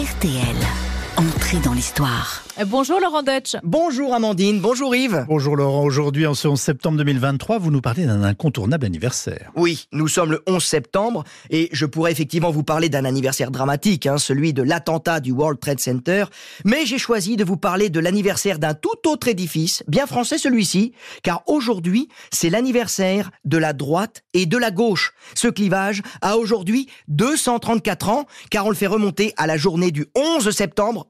RTL. Entrée dans l'histoire. Euh, Bonjour Laurent Deutsch. Bonjour Amandine, bonjour Yves. Bonjour Laurent, aujourd'hui en ce 11 septembre 2023, vous nous parlez d'un incontournable anniversaire. Oui, nous sommes le 11 septembre et je pourrais effectivement vous parler d'un anniversaire dramatique, hein, celui de l'attentat du World Trade Center, mais j'ai choisi de vous parler de l'anniversaire d'un tout autre édifice, bien français celui-ci, car aujourd'hui c'est l'anniversaire de la droite et de la gauche. Ce clivage a aujourd'hui 234 ans, car on le fait remonter à la journée du 11 septembre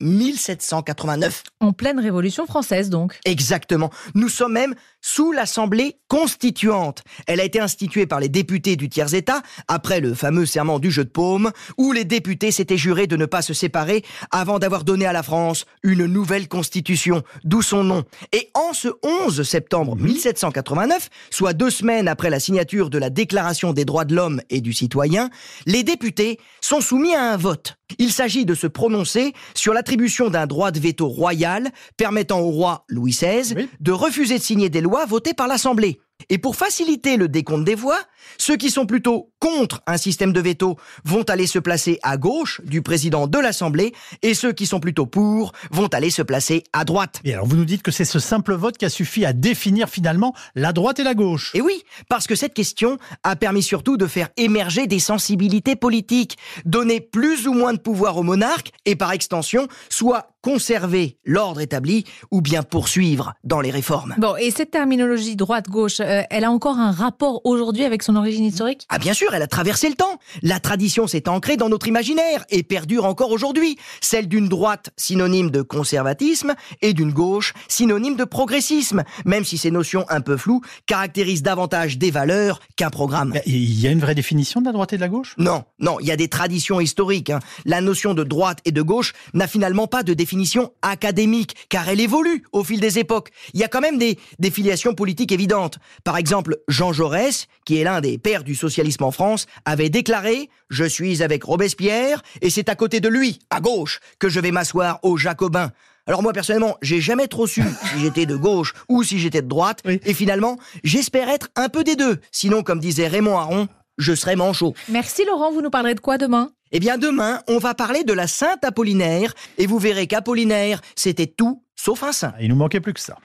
1789. En pleine Révolution française donc. Exactement. Nous sommes même sous l'Assemblée constituante. Elle a été instituée par les députés du tiers-État après le fameux serment du jeu de paume, où les députés s'étaient jurés de ne pas se séparer avant d'avoir donné à la France une nouvelle constitution, d'où son nom. Et en ce 11 septembre 1789, soit deux semaines après la signature de la Déclaration des droits de l'homme et du citoyen, les députés sont soumis à un vote. Il s'agit de se prononcer sur l'attribution d'un droit de veto royal permettant au roi Louis XVI Oui. de refuser de signer des lois votées par l'Assemblée. Et pour faciliter le décompte des voix, ceux qui sont plutôt contre un système de veto vont aller se placer à gauche du président de l'Assemblée et ceux qui sont plutôt pour vont aller se placer à droite. Et alors vous nous dites que c'est ce simple vote qui a suffi à définir finalement la droite et la gauche. Et oui, parce que cette question a permis surtout de faire émerger des sensibilités politiques, donner plus ou moins de pouvoir au monarque et par extension, soit conserver l'ordre établi ou bien poursuivre dans les réformes. Bon, et cette terminologie droite-gauche, euh, elle a encore un rapport aujourd'hui avec son origine historique? Ah bien sûr, elle a traversé le temps. La tradition s'est ancrée dans notre imaginaire et perdure encore aujourd'hui. Celle d'une droite synonyme de conservatisme et d'une gauche synonyme de progressisme, même si ces notions un peu floues caractérisent davantage des valeurs qu'un programme. Il y a une vraie définition de la droite et de la gauche? Non, non, il y a des traditions historiques. hein. La notion de droite et de gauche n'a finalement pas de définition académique, car elle évolue au fil des époques. Il y a quand même des, des filiations politiques évidentes. Par exemple, Jean Jaurès, qui est l'un des pères du socialisme en France, avait déclaré « Je suis avec Robespierre, et c'est à côté de lui, à gauche, que je vais m'asseoir aux Jacobins ». Alors moi personnellement, j'ai jamais trop su si j'étais de gauche ou si j'étais de droite, Oui. et finalement, j'espère être un peu des deux. Sinon, comme disait Raymond Aron, je serais manchot. Merci Laurent, vous nous parlerez de quoi demain? Eh bien, demain, on va parler de la Sainte Apollinaire, et vous verrez qu'Apollinaire, c'était tout sauf un saint. Il nous manquait plus que ça.